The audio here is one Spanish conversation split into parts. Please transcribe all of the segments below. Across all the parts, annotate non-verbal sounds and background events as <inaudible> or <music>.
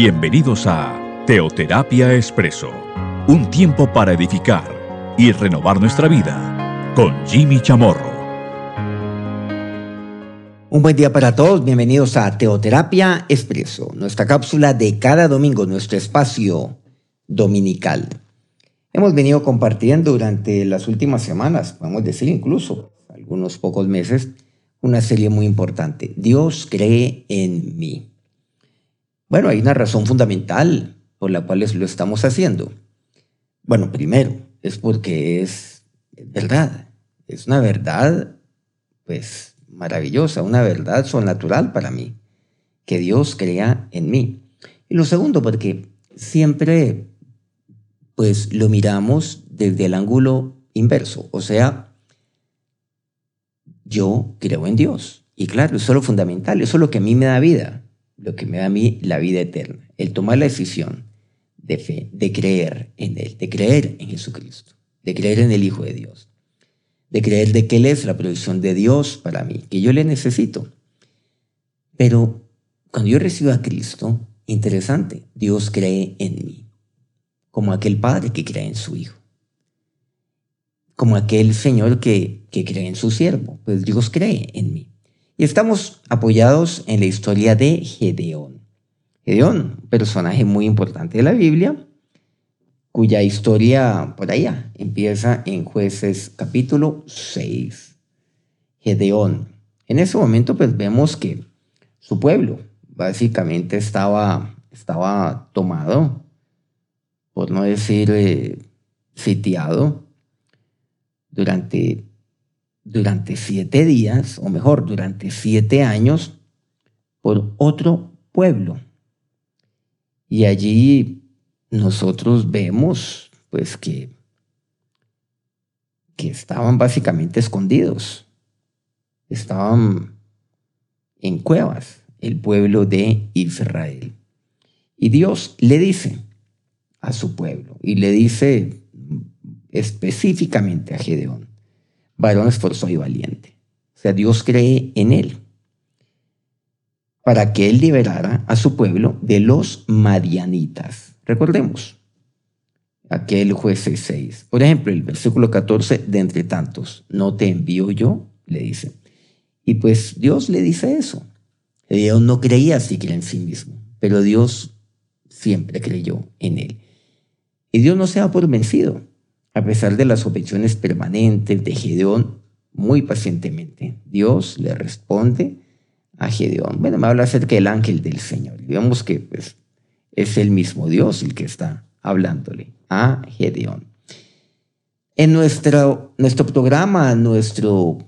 Bienvenidos a Teoterapia Expreso, un tiempo para edificar y renovar nuestra vida con Jimmy Chamorro. Un buen día para todos, bienvenidos a Teoterapia Expreso, nuestra cápsula de cada domingo, nuestro espacio dominical. Hemos venido compartiendo durante las últimas semanas, podemos decir incluso algunos pocos meses, una serie muy importante. Dios cree en mí. Bueno, hay una razón fundamental por la cual lo estamos haciendo. Bueno, primero, es porque es verdad. Es una verdad, pues, maravillosa, una verdad sobrenatural para mí, que Dios crea en mí. Y lo segundo, porque siempre, pues, lo miramos desde el ángulo inverso, o sea, yo creo en Dios. Y claro, eso es lo fundamental, eso es lo que a mí me da vida, lo que me da a mí la vida eterna, el tomar la decisión de fe, de creer en Él, de creer en Jesucristo, de creer en el Hijo de Dios, de creer de que Él es la provisión de Dios para mí, que yo le necesito. Pero cuando yo recibo a Cristo, interesante, Dios cree en mí, como aquel padre que cree en su Hijo como aquel Señor que, que cree en su siervo, pues Dios cree en mí. Y estamos apoyados en la historia de Gedeón. Gedeón, personaje muy importante de la Biblia, cuya historia por allá empieza en jueces capítulo 6. Gedeón. En ese momento pues vemos que su pueblo básicamente estaba, estaba tomado, por no decir eh, sitiado, durante, durante siete días, o mejor, durante siete años, por otro pueblo. Y allí nosotros vemos, pues, que, que estaban básicamente escondidos. Estaban en cuevas, el pueblo de Israel. Y Dios le dice a su pueblo, y le dice específicamente a Gedeón, varón esforzado y valiente. O sea, Dios cree en él para que él liberara a su pueblo de los madianitas. Recordemos, aquel juez 6. Por ejemplo, el versículo 14, de entre tantos, no te envío yo, le dice. Y pues Dios le dice eso. Gedeón no creía siquiera en sí mismo, pero Dios siempre creyó en él. Y Dios no se ha por vencido. A pesar de las objeciones permanentes de Gedeón, muy pacientemente, Dios le responde a Gedeón. Bueno, me habla acerca del ángel del Señor. Digamos que pues, es el mismo Dios el que está hablándole a Gedeón. En nuestro, nuestro programa, nuestro,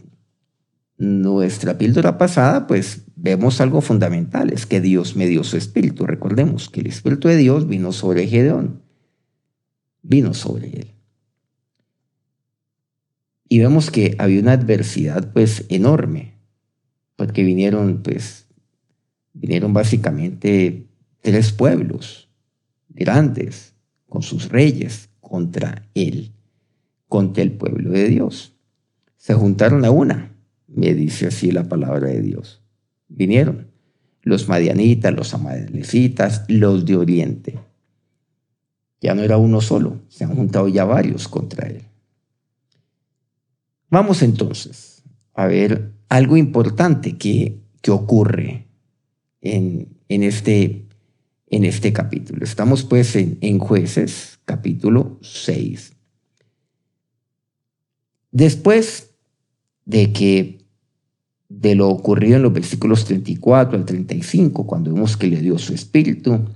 nuestra píldora pasada, pues vemos algo fundamental, es que Dios me dio su espíritu. Recordemos que el espíritu de Dios vino sobre Gedeón, vino sobre él. Y vemos que había una adversidad pues enorme, porque vinieron pues, vinieron básicamente tres pueblos grandes con sus reyes contra él, contra el pueblo de Dios. Se juntaron a una, me dice así la palabra de Dios. Vinieron los madianitas, los amalecitas, los de Oriente. Ya no era uno solo, se han juntado ya varios contra él. Vamos entonces a ver algo importante que, que ocurre en, en, este, en este capítulo. Estamos pues en, en jueces, capítulo 6. Después de que de lo ocurrido en los versículos 34 al 35, cuando vemos que le dio su espíritu,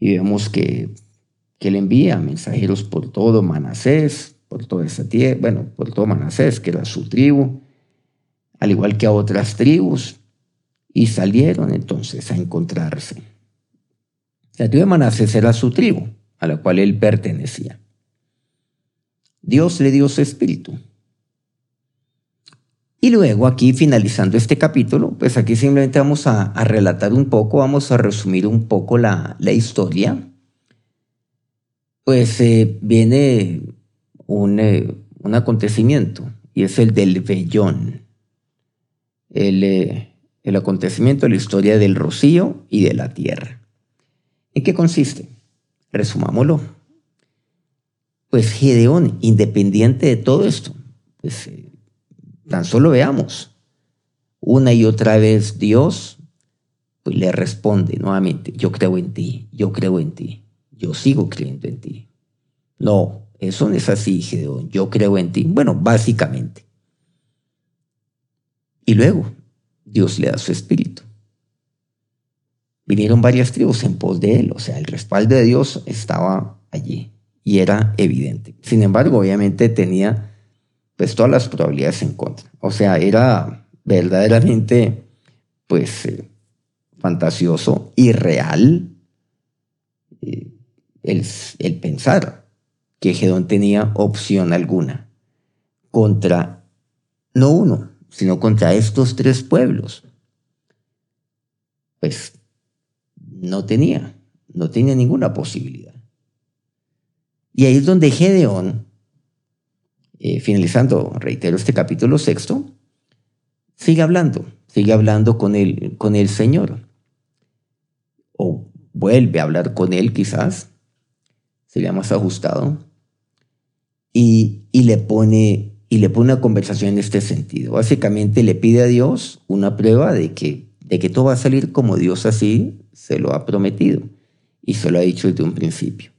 y vemos que, que le envía mensajeros por todo Manasés, por toda esa tierra, bueno, por todo Manasés, que era su tribu, al igual que a otras tribus, y salieron entonces a encontrarse. La tribu de Manasés era su tribu, a la cual él pertenecía. Dios le dio su espíritu. Y luego aquí, finalizando este capítulo, pues aquí simplemente vamos a, relatar un poco, vamos a resumir un poco la, historia. Pues eh, viene eh, un, acontecimiento y es el del vellón. El, eh, el acontecimiento la historia del rocío y de la tierra. ¿En qué consiste? Resumámoslo. Pues Gedeón, independiente de todo esto, pues eh, tan solo veamos. Una y otra vez Dios pues le responde nuevamente, yo creo en ti, yo creo en ti, yo sigo creyendo en ti. No, eso no es así, Gedeón, yo creo en ti. Bueno, básicamente. Y luego Dios le da su espíritu. Vinieron varias tribus en pos de él, o sea, el respaldo de Dios estaba allí y era evidente. Sin embargo, obviamente tenía pues todas las probabilidades en contra. O sea, era verdaderamente pues eh, fantasioso, irreal eh, el, el pensar que Gedón tenía opción alguna contra no uno, sino contra estos tres pueblos. Pues no tenía, no tenía ninguna posibilidad. Y ahí es donde Gedeón, eh, finalizando, reitero, este capítulo sexto, sigue hablando, sigue hablando con el, con el Señor. O vuelve a hablar con él quizás, sería más ajustado, y, y, le pone, y le pone una conversación en este sentido. Básicamente le pide a Dios una prueba de que, de que todo va a salir como Dios así se lo ha prometido y se lo ha dicho desde un principio.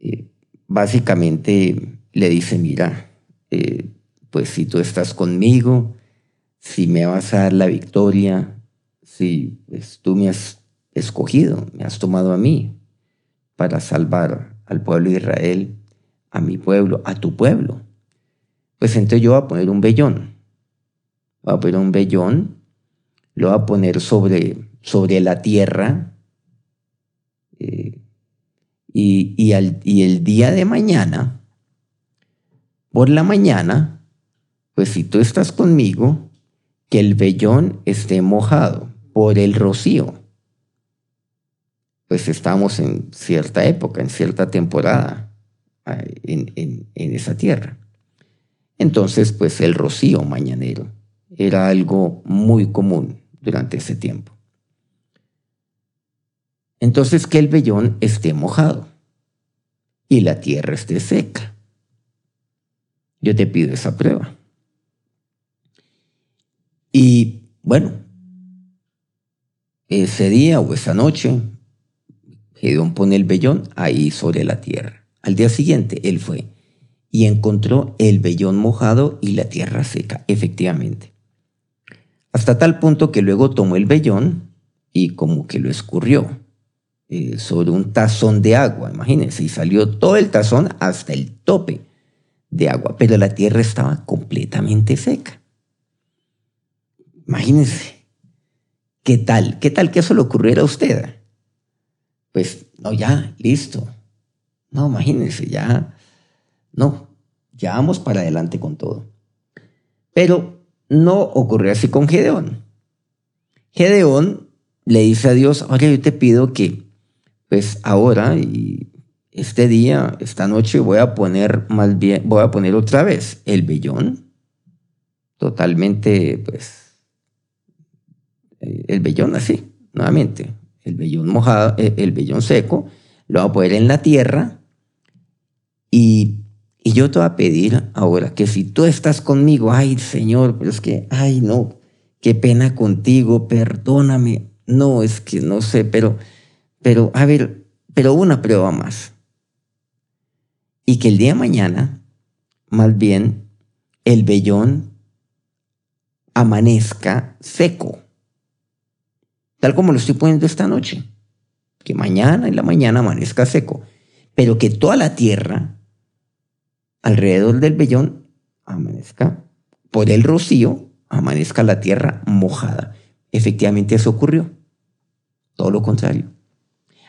Eh, básicamente le dice, mira, eh, pues si tú estás conmigo, si me vas a dar la victoria, si pues, tú me has escogido, me has tomado a mí para salvar al pueblo de Israel, a mi pueblo, a tu pueblo, pues entonces yo voy a poner un vellón. Voy a poner un vellón, lo voy a poner sobre, sobre la tierra. Eh, y, y, el día de mañana, por la mañana, pues si tú estás conmigo, que el vellón esté mojado por el rocío. Pues estamos en cierta época, en cierta temporada en, esa tierra. Entonces, pues el rocío mañanero era algo muy común durante ese tiempo entonces que el vellón esté mojado y la tierra esté seca. Yo te pido esa prueba. Y bueno, ese día o esa noche, Gedeón pone el vellón ahí sobre la tierra. Al día siguiente, él fue y encontró el vellón mojado y la tierra seca, efectivamente. Hasta tal punto que luego tomó el vellón y como que lo escurrió eh, sobre un tazón de agua, imagínense, y salió todo el tazón hasta el tope de agua, pero la tierra estaba completamente seca. Imagínense, ¿qué tal? ¿Qué tal que eso le ocurriera a usted? Pues, no, ya, listo. No, imagínense, ya, no, ya vamos para adelante con todo. Pero no ocurrió así con Gedeón. Gedeón le dice a Dios, ahora yo te pido que pues ahora y este día, esta noche voy a poner más bien, voy a poner otra vez el vellón, totalmente, pues, eh, el vellón así, nuevamente, el vellón mojado, eh, el vellón seco, lo voy a poner en la tierra y, y yo te voy a pedir ahora que si tú estás conmigo, ay Señor, pero es que, ay no, qué pena contigo, perdóname, no, es que no sé, pero pero, a ver, pero una prueba más. Y que el día de mañana, más bien, el vellón amanezca seco. Tal como lo estoy poniendo esta noche. Que mañana en la mañana amanezca seco. Pero que toda la tierra alrededor del vellón amanezca por el rocío, amanezca la tierra mojada. Efectivamente eso ocurrió. Todo lo contrario.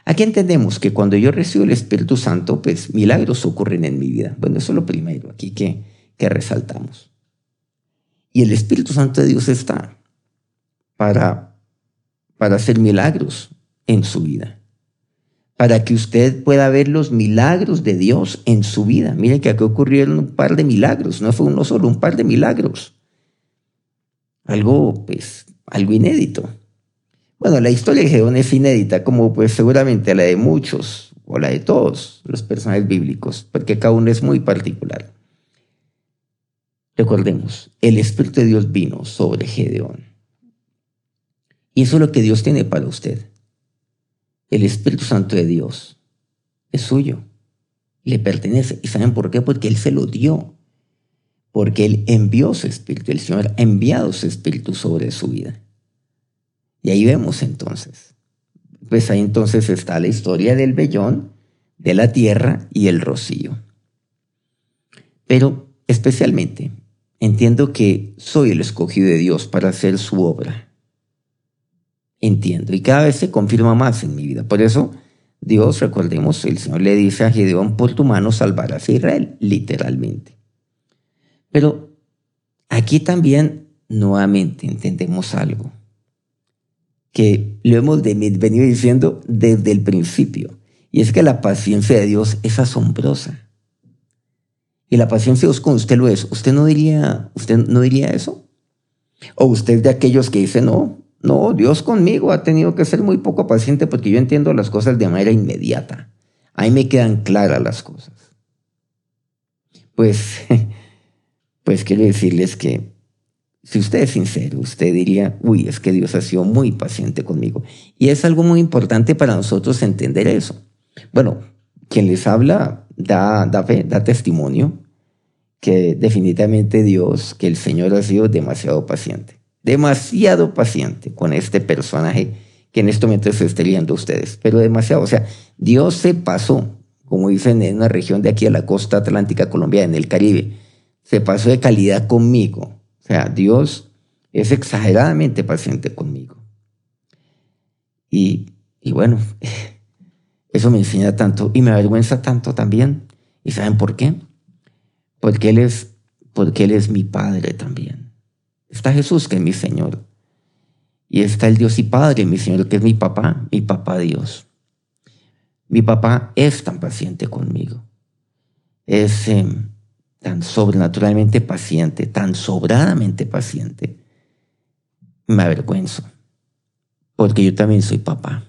Aquí entendemos que cuando yo recibo el Espíritu Santo, pues milagros ocurren en mi vida. Bueno, eso es lo primero aquí que, que resaltamos. Y el Espíritu Santo de Dios está para, para hacer milagros en su vida. Para que usted pueda ver los milagros de Dios en su vida. Miren que aquí ocurrieron un par de milagros, no fue uno solo, un par de milagros. Algo, pues, algo inédito. Bueno, la historia de Gedeón es inédita, como pues seguramente la de muchos o la de todos los personajes bíblicos, porque cada uno es muy particular. Recordemos, el Espíritu de Dios vino sobre Gedeón. Y eso es lo que Dios tiene para usted. El Espíritu Santo de Dios es suyo, le pertenece. ¿Y saben por qué? Porque Él se lo dio. Porque Él envió su Espíritu, el Señor ha enviado su Espíritu sobre su vida. Y ahí vemos entonces. Pues ahí entonces está la historia del vellón, de la tierra y el rocío. Pero especialmente entiendo que soy el escogido de Dios para hacer su obra. Entiendo. Y cada vez se confirma más en mi vida. Por eso Dios, recordemos, el Señor le dice a Gedeón, por tu mano salvarás a Israel, literalmente. Pero aquí también nuevamente entendemos algo que lo hemos venido diciendo desde el principio. Y es que la paciencia de Dios es asombrosa. Y la paciencia de Dios con usted lo es. ¿Usted no diría, usted no diría eso? O usted de aquellos que dicen, no, no, Dios conmigo ha tenido que ser muy poco paciente porque yo entiendo las cosas de manera inmediata. Ahí me quedan claras las cosas. Pues, <laughs> pues quiero decirles que si usted es sincero, usted diría, uy, es que Dios ha sido muy paciente conmigo. Y es algo muy importante para nosotros entender eso. Bueno, quien les habla da, da fe, da testimonio que definitivamente Dios, que el Señor ha sido demasiado paciente. Demasiado paciente con este personaje que en este momento se está viendo ustedes. Pero demasiado. O sea, Dios se pasó, como dicen en una región de aquí a la costa atlántica colombiana, en el Caribe. Se pasó de calidad conmigo o sea, Dios es exageradamente paciente conmigo. Y, bueno, <laughs> eso me enseña tanto y me avergüenza tanto también. ¿Y saben por qué? Porque Él es, porque Él es mi Padre también. Está Jesús, que es mi Señor. Y está el Dios y Padre, mi Señor, que es mi papá, mi papá Dios. Mi papá es tan paciente conmigo. Es, em, tan sobrenaturalmente paciente, tan sobradamente paciente, me avergüenzo, porque yo también soy papá.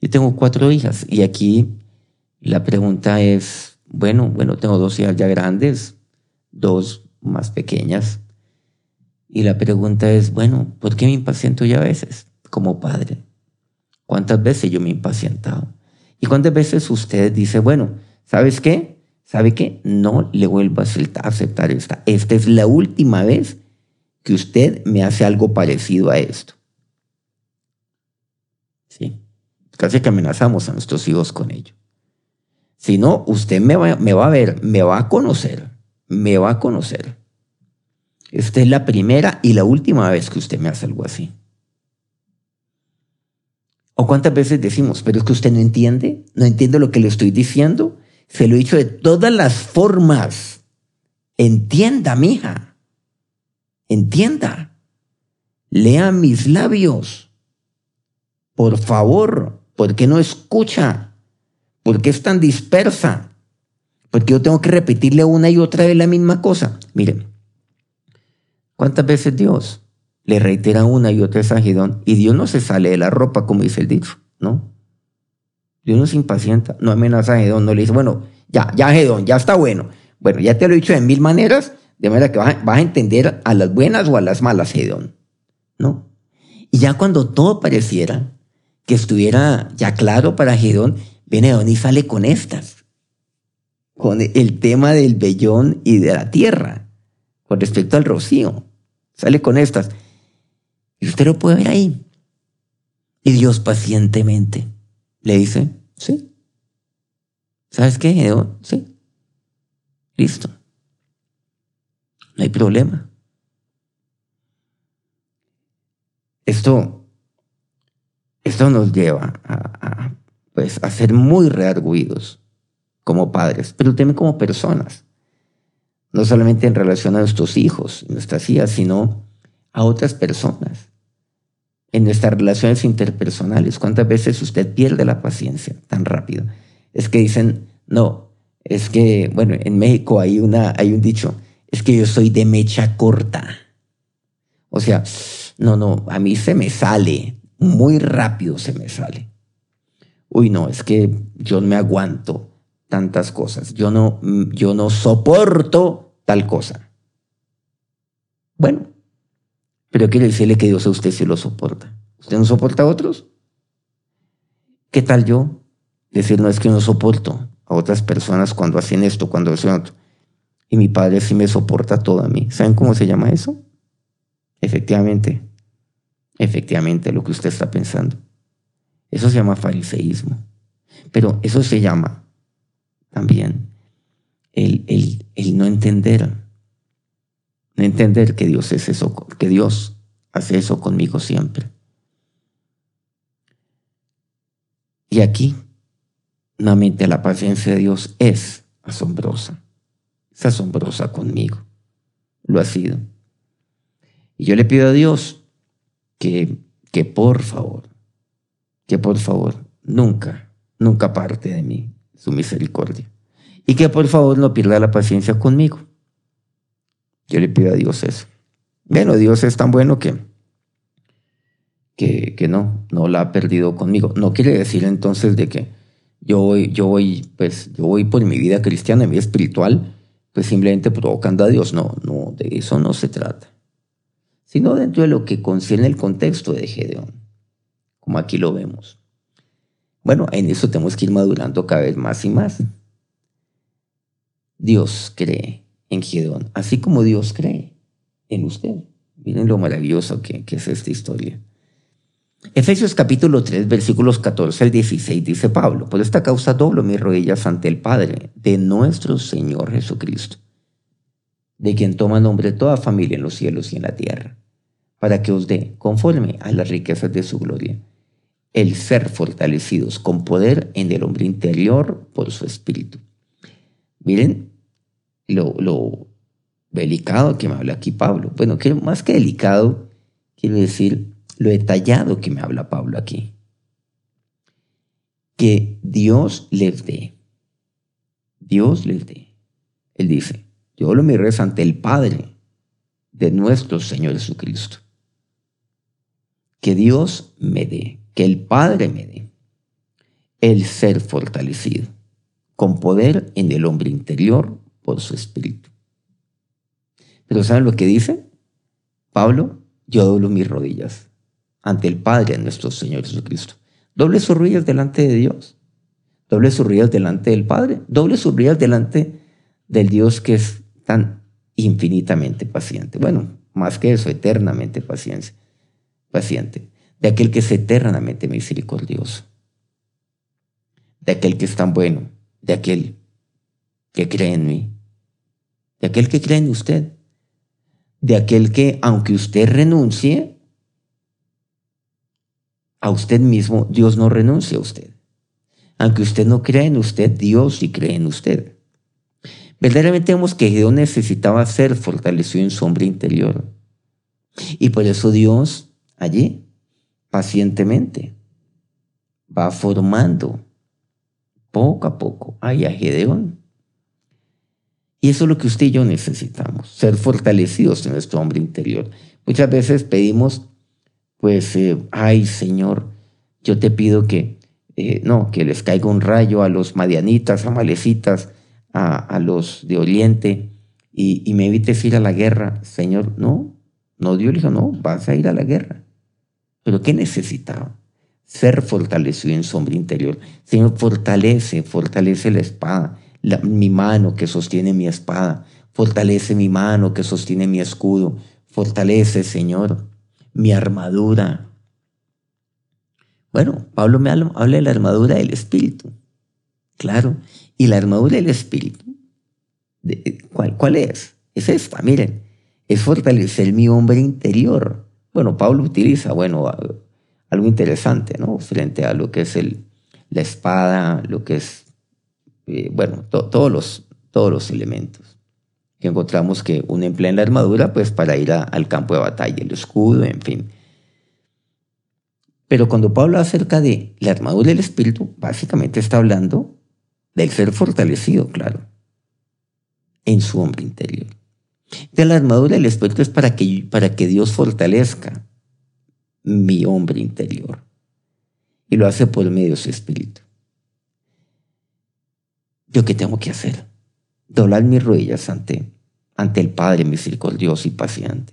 Yo tengo cuatro hijas y aquí la pregunta es, bueno, bueno, tengo dos hijas ya grandes, dos más pequeñas, y la pregunta es, bueno, ¿por qué me impaciento yo a veces como padre? ¿Cuántas veces yo me he impacientado? ¿Y cuántas veces usted dice, bueno, ¿sabes qué? ¿sabe qué? No le vuelvo a aceptar esta. Esta es la última vez que usted me hace algo parecido a esto. Sí. Casi que amenazamos a nuestros hijos con ello. Si no, usted me va, me va a ver, me va a conocer, me va a conocer. Esta es la primera y la última vez que usted me hace algo así. ¿O cuántas veces decimos, pero es que usted no entiende? ¿No entiende lo que le estoy diciendo? Se lo he dicho de todas las formas. Entienda, mija. Entienda. Lea mis labios. Por favor, ¿por qué no escucha? ¿Por qué es tan dispersa? Porque yo tengo que repetirle una y otra vez la misma cosa. Miren, ¿cuántas veces Dios le reitera una y otra vez a Gidón? Y Dios no se sale de la ropa, como dice el dicho, ¿no? Dios no se impacienta, no amenaza a Gedón, no le dice, bueno, ya, ya Gedón, ya está bueno. Bueno, ya te lo he dicho de mil maneras, de manera que vas a, entender a las buenas o a las malas Gedón, ¿no? Y ya cuando todo pareciera que estuviera ya claro para Gedón, viene Gedón y sale con estas, con el tema del vellón y de la tierra, con respecto al rocío. Sale con estas. Y usted lo puede ver ahí. Y Dios pacientemente le dice, sí. ¿Sabes qué, Sí. Listo. No hay problema. Esto, esto nos lleva a, pues, a ser muy rearguidos como padres, pero también como personas. No solamente en relación a nuestros hijos, nuestras hijas, sino a otras personas en nuestras relaciones interpersonales. ¿Cuántas veces usted pierde la paciencia tan rápido? Es que dicen, no, es que, bueno, en México hay, una, hay un dicho, es que yo soy de mecha corta. O sea, no, no, a mí se me sale muy rápido se me sale. Uy, no, es que yo no me aguanto tantas cosas. Yo no, yo no soporto tal cosa. Bueno, pero quiere decirle que Dios a usted sí lo soporta. ¿Usted no soporta a otros? ¿Qué tal yo? Decir, no es que no soporto a otras personas cuando hacen esto, cuando hacen otro. Y mi padre sí me soporta todo a mí. ¿Saben cómo se llama eso? Efectivamente, efectivamente lo que usted está pensando. Eso se llama fariseísmo. Pero eso se llama también el, el, el, no entender, no entender que Dios es eso, que Dios hace eso conmigo siempre. Y aquí, nuevamente, la paciencia de Dios es asombrosa, es asombrosa conmigo, lo ha sido. Y yo le pido a Dios que, que por favor, que por favor, nunca, nunca parte de mí su misericordia. Y que por favor no pierda la paciencia conmigo. Yo le pido a Dios eso. Bueno, Dios es tan bueno que, que, que no, no la ha perdido conmigo. No quiere decir entonces de que yo voy, yo voy, pues, yo voy por mi vida cristiana, mi vida espiritual, pues simplemente provocando a Dios. No, no, de eso no se trata sino dentro de lo que concierne el contexto de Gedeón, como aquí lo vemos. Bueno, en eso tenemos que ir madurando cada vez más y más. Dios cree en Gedeón, así como Dios cree en usted. Miren lo maravilloso que, que es esta historia. Efesios capítulo 3, versículos 14 al 16 dice Pablo, por esta causa doblo mis rodillas ante el Padre de nuestro Señor Jesucristo de quien toma nombre toda familia en los cielos y en la tierra, para que os dé, conforme a las riquezas de su gloria, el ser fortalecidos con poder en el hombre interior por su espíritu. Miren lo, delicado que me habla aquí Pablo. Bueno, que más que delicado, quiero decir lo detallado que me habla Pablo aquí. Que Dios les dé. Dios les dé. Él dice, yo lo mi reza ante el Padre de nuestro Señor Jesucristo. Que Dios me dé, que el Padre me dé el ser fortalecido con poder en el hombre interior por su espíritu. Pero ¿saben lo que dice? Pablo, yo doblo mis rodillas ante el Padre nuestro Señor Jesucristo. Doble sus rodillas delante de Dios. Doble sus rodillas delante del Padre. Doble sus rodillas delante del Dios que es tan infinitamente paciente. Bueno, más que eso, eternamente paciente. paciente. De aquel que es eternamente misericordioso. De aquel que es tan bueno. De aquel que cree en mí. De aquel que cree en usted. De aquel que, aunque usted renuncie a usted mismo, Dios no renuncia a usted. Aunque usted no crea en usted, Dios sí cree en usted. Verdaderamente vemos que Gedeón necesitaba ser fortalecido en su hombre interior. Y por eso Dios allí, pacientemente, va formando poco a poco a Gedeón. Y eso es lo que usted y yo necesitamos, ser fortalecidos en nuestro hombre interior. Muchas veces pedimos, pues, eh, ay Señor, yo te pido que, eh, no, que les caiga un rayo a los madianitas, a malecitas, a, los de Oriente y, me evites ir a la guerra. Señor, no, no, Dios le dijo, no, vas a ir a la guerra. Pero ¿qué necesitaba? Ser fortalecido en su hombre interior. Señor, fortalece, fortalece la espada, mi mano que sostiene mi espada, fortalece mi mano que sostiene mi escudo, fortalece, Señor, mi armadura. Bueno, Pablo me habla de la armadura del Espíritu. Claro, y la armadura del Espíritu, ¿cuál, ¿cuál es? Es esta, miren, es fortalecer mi hombre interior. Bueno, Pablo utiliza, bueno, algo interesante, ¿no? Frente a lo que es el, la espada, lo que es, eh, bueno, todos, los, todos los elementos que encontramos que uno emplea en la armadura, pues para ir al campo de batalla, el escudo, en fin. Pero cuando Pablo acerca de la armadura del Espíritu, básicamente está hablando del ser fortalecido, claro, en su hombre interior. De la armadura del Espíritu es para que, para que Dios fortalezca mi hombre interior. Y lo hace por medio de su espíritu. ¿Yo qué tengo que hacer? Doblar mis rodillas ante, ante el Padre misericordioso y paciente.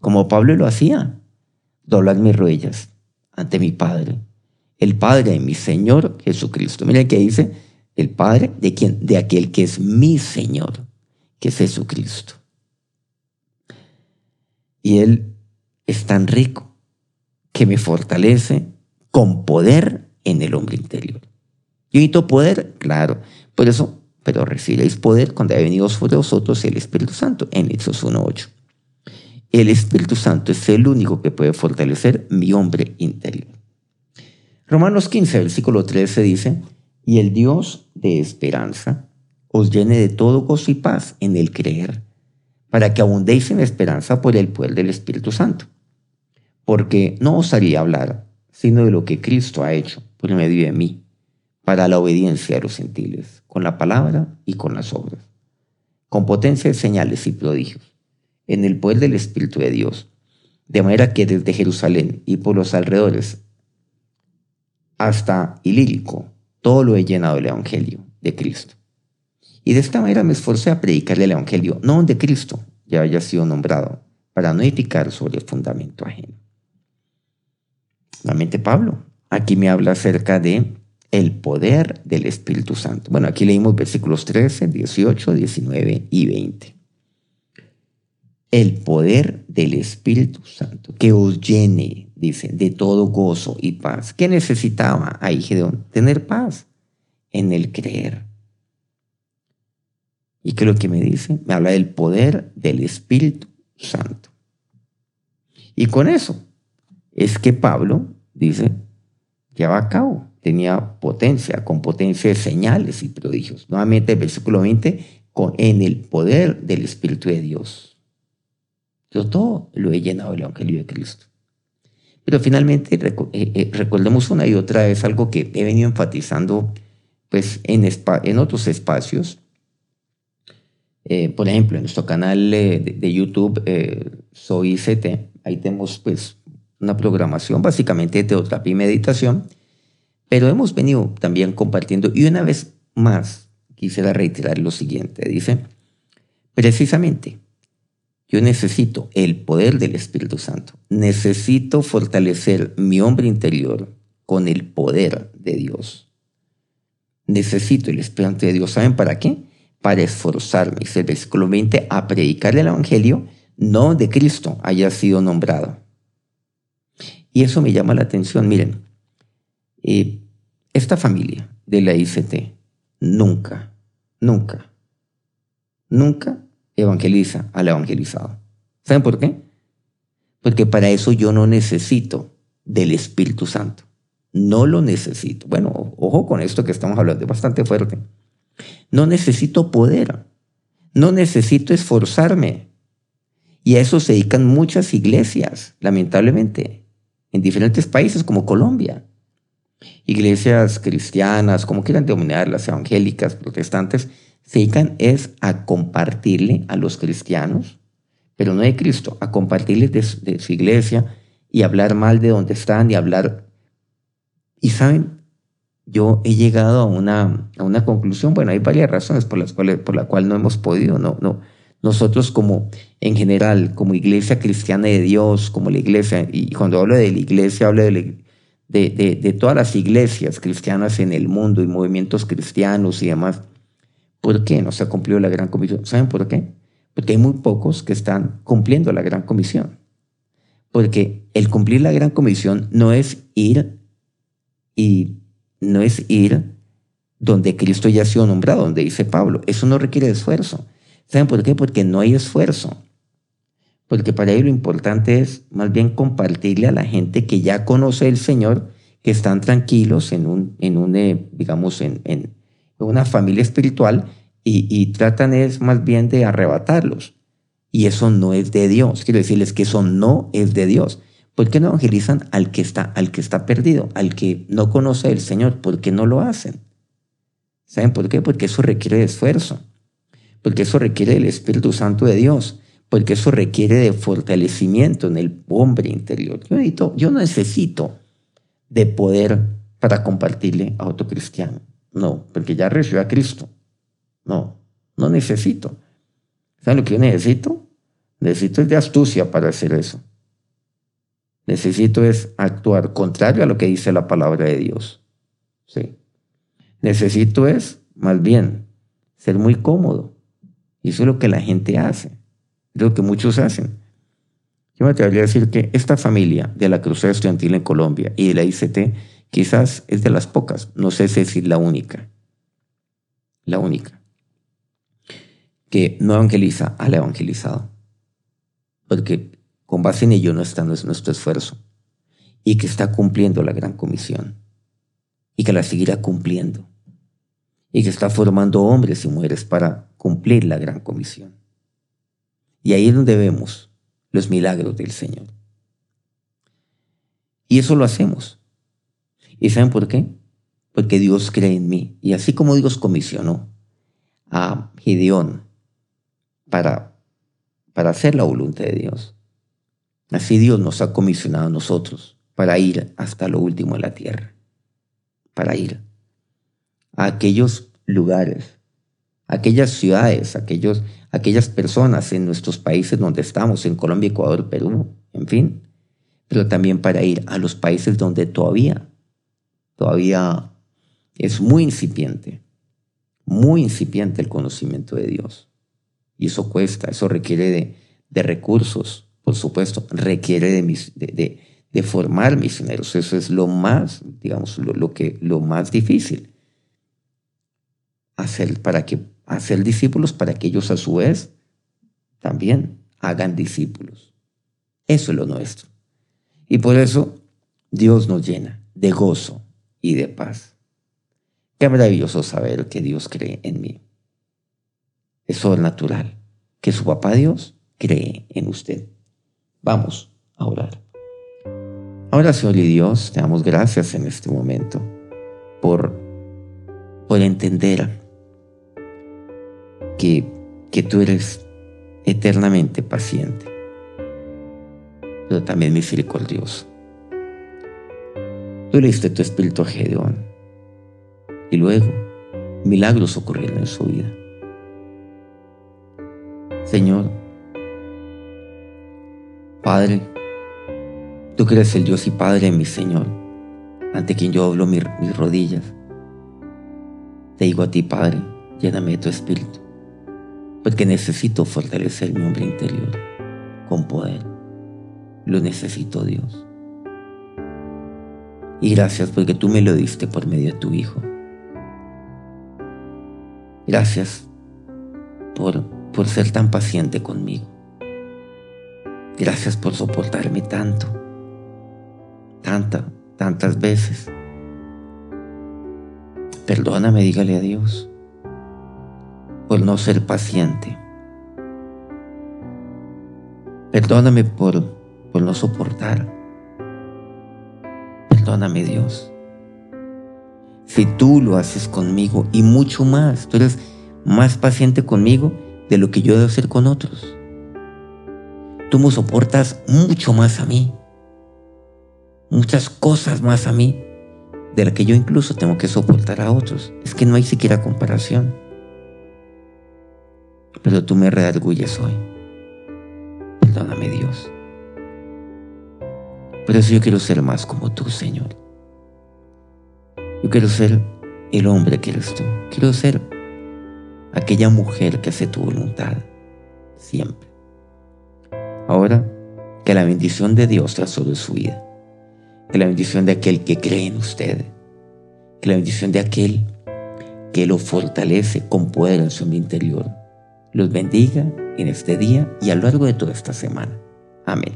Como Pablo lo hacía. Doblar mis rodillas ante mi Padre. El Padre de mi Señor Jesucristo. Mira que dice el Padre de, quien, de aquel que es mi Señor, que es Jesucristo. Y Él es tan rico que me fortalece con poder en el hombre interior. Yo necesito poder, claro. Por eso, pero recibiréis poder cuando haya venido sobre vosotros el Espíritu Santo, en Hechos 1.8. El Espíritu Santo es el único que puede fortalecer mi hombre interior. Romanos 15, versículo 13 dice, y el Dios de esperanza os llene de todo gozo y paz en el creer, para que abundéis en esperanza por el poder del Espíritu Santo. Porque no os haría hablar, sino de lo que Cristo ha hecho por medio de mí, para la obediencia de los gentiles, con la palabra y con las obras, con potencia de señales y prodigios, en el poder del Espíritu de Dios, de manera que desde Jerusalén y por los alrededores hasta Ilírico, todo lo he llenado del Evangelio de Cristo. Y de esta manera me esforcé a predicarle el Evangelio, no de Cristo ya haya sido nombrado, para no edificar sobre el fundamento ajeno. Nuevamente Pablo, aquí me habla acerca de el poder del Espíritu Santo. Bueno, aquí leímos versículos 13, 18, 19 y 20. El poder del Espíritu Santo que os llene dice, de todo gozo y paz. ¿Qué necesitaba ahí Gedeón? Tener paz en el creer. ¿Y qué es lo que me dice? Me habla del poder del Espíritu Santo. Y con eso es que Pablo dice, lleva a cabo, tenía potencia, con potencia de señales y prodigios. Nuevamente versículo 20, con, en el poder del Espíritu de Dios. Yo todo lo he llenado del Evangelio de Cristo. Pero finalmente eh, eh, recordemos una y otra vez algo que he venido enfatizando pues, en, en otros espacios. Eh, por ejemplo, en nuestro canal de, YouTube, Soy ICT, ahí tenemos pues, una programación básicamente de teoterapia y meditación, pero hemos venido también compartiendo, y una vez más quisiera reiterar lo siguiente, dice, precisamente yo necesito el poder del Espíritu Santo. Necesito fortalecer mi hombre interior con el poder de Dios. Necesito el Espíritu de Dios. ¿Saben para qué? Para esforzarme, dice el versículo 20, a predicar el Evangelio, no de Cristo haya sido nombrado. Y eso me llama la atención. Miren, eh, esta familia de la ICT nunca, nunca, nunca evangeliza al evangelizado. ¿Saben por qué? Porque para eso yo no necesito del Espíritu Santo. No lo necesito. Bueno, ojo con esto que estamos hablando, bastante fuerte. No necesito poder. No necesito esforzarme. Y a eso se dedican muchas iglesias, lamentablemente, en diferentes países como Colombia. Iglesias cristianas, como quieran denominarlas, evangélicas, protestantes, se dedican es a compartirle a los cristianos, pero no de Cristo, a compartirles de, su iglesia y hablar mal de donde están y hablar. Y saben, yo he llegado a una, a una conclusión, bueno, hay varias razones por las cuales por la cual no hemos podido, no, no. Nosotros como en general, como iglesia cristiana de Dios, como la iglesia, y cuando hablo de la iglesia, hablo de, de, de todas las iglesias cristianas en el mundo y movimientos cristianos y demás, ¿Por qué no se ha cumplido la gran comisión? ¿Saben por qué? Porque hay muy pocos que están cumpliendo la gran comisión. Porque el cumplir la gran comisión no es ir y no es ir donde Cristo ya ha sido nombrado, donde dice Pablo. Eso no requiere esfuerzo. ¿Saben por qué? Porque no hay esfuerzo. Porque para ello lo importante es más bien compartirle a la gente que ya conoce el Señor, que están tranquilos en un, en eh, digamos, en, en, una familia espiritual y, tratan es más bien de arrebatarlos. Y eso no es de Dios. Quiero decirles que eso no es de Dios. ¿Por qué no evangelizan al que está, al que está perdido, al que no conoce al Señor? ¿Por qué no lo hacen? ¿Saben por qué? Porque eso requiere esfuerzo. Porque eso requiere del Espíritu Santo de Dios. Porque eso requiere de fortalecimiento en el hombre interior. Yo, necesito, necesito de poder para compartirle a otro cristiano. No, porque ya recibió a Cristo. No, no necesito. ¿Saben lo que yo necesito? Necesito de astucia para hacer eso. Necesito es actuar contrario a lo que dice la palabra de Dios. Sí. Necesito es, más bien, ser muy cómodo. Y eso es lo que la gente hace. Es que muchos hacen. Yo me atrevería a decir que esta familia de la Cruzada Estudiantil en Colombia y de la ICT quizás es de las pocas, no sé si es la única, la única, que no evangeliza al evangelizado. Porque con base en ello no está nuestro esfuerzo y que está cumpliendo la gran comisión y que la seguirá cumpliendo y que está formando hombres y mujeres para cumplir la gran comisión. Y ahí es donde vemos los milagros del Señor. Y eso lo hacemos. ¿Y saben por qué? Porque Dios cree en mí. Y así como Dios comisionó a Gideón para, para hacer la voluntad de Dios, así Dios nos ha comisionado a nosotros para ir hasta lo último de la tierra, para ir a aquellos lugares, aquellas ciudades, aquellos, aquellas personas en nuestros países donde estamos, en Colombia, Ecuador, Perú, en fin, pero también para ir a los países donde todavía, todavía es muy incipiente, muy incipiente el conocimiento de Dios. Y eso cuesta, eso requiere de, recursos, por supuesto, requiere de, de, formar misioneros. Eso es lo más, digamos, lo, que, lo más difícil. Hacer, para que, hacer discípulos para que ellos a su vez también hagan discípulos. Eso es lo nuestro. Y por eso Dios nos llena de gozo y de paz. Qué maravilloso saber que Dios cree en mí. Es sobrenatural que su papá Dios cree en usted. Vamos a orar. Ahora, Señor y Dios, te damos gracias en este momento por, por entender que, que tú eres eternamente paciente, pero también misericordioso. Tú le diste tu espíritu a Gedeón y luego milagros ocurrieron en su vida. Señor, Padre, tú que eres el Dios y Padre de mi Señor, ante quien yo hablo mis, mis rodillas, te digo a ti, Padre, lléname de tu espíritu, porque necesito fortalecer mi hombre interior con poder. Lo necesito, Dios. Y gracias porque tú me lo diste por medio de tu Hijo. Gracias por, por ser tan paciente conmigo. Gracias por soportarme tanto, tanta, tantas veces. Perdóname, dígale a Dios, por no ser paciente. Perdóname por, por no soportar Perdóname Dios. Si tú lo haces conmigo y mucho más, tú eres más paciente conmigo de lo que yo debo ser con otros. Tú me soportas mucho más a mí, muchas cosas más a mí, de las que yo incluso tengo que soportar a otros. Es que no hay siquiera comparación. Pero tú me redarguyes hoy. Perdóname Dios. Por eso yo quiero ser más como tú, Señor. Yo quiero ser el hombre que eres tú. Quiero ser aquella mujer que hace tu voluntad siempre. Ahora, que la bendición de Dios sea sobre su vida. Que la bendición de aquel que cree en usted. Que la bendición de aquel que lo fortalece con poder en su interior. Los bendiga en este día y a lo largo de toda esta semana. Amén.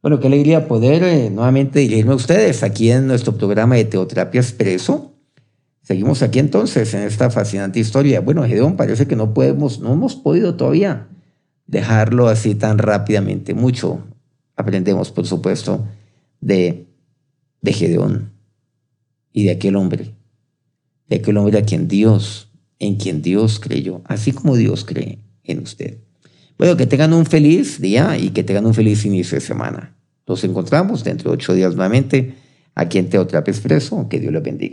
Bueno, qué alegría poder eh, nuevamente dirigirme a ustedes aquí en nuestro programa de Teoterapia Expreso. Seguimos aquí entonces en esta fascinante historia. Bueno, Gedeón parece que no podemos, no hemos podido todavía dejarlo así tan rápidamente. Mucho aprendemos, por supuesto, de, de Gedeón y de aquel hombre, de aquel hombre a quien Dios, en quien Dios creyó, así como Dios cree en usted. Bueno, que tengan un feliz día y que tengan un feliz inicio de semana. Nos encontramos dentro de ocho días nuevamente aquí en Teoterapia Expreso. Que Dios los bendiga.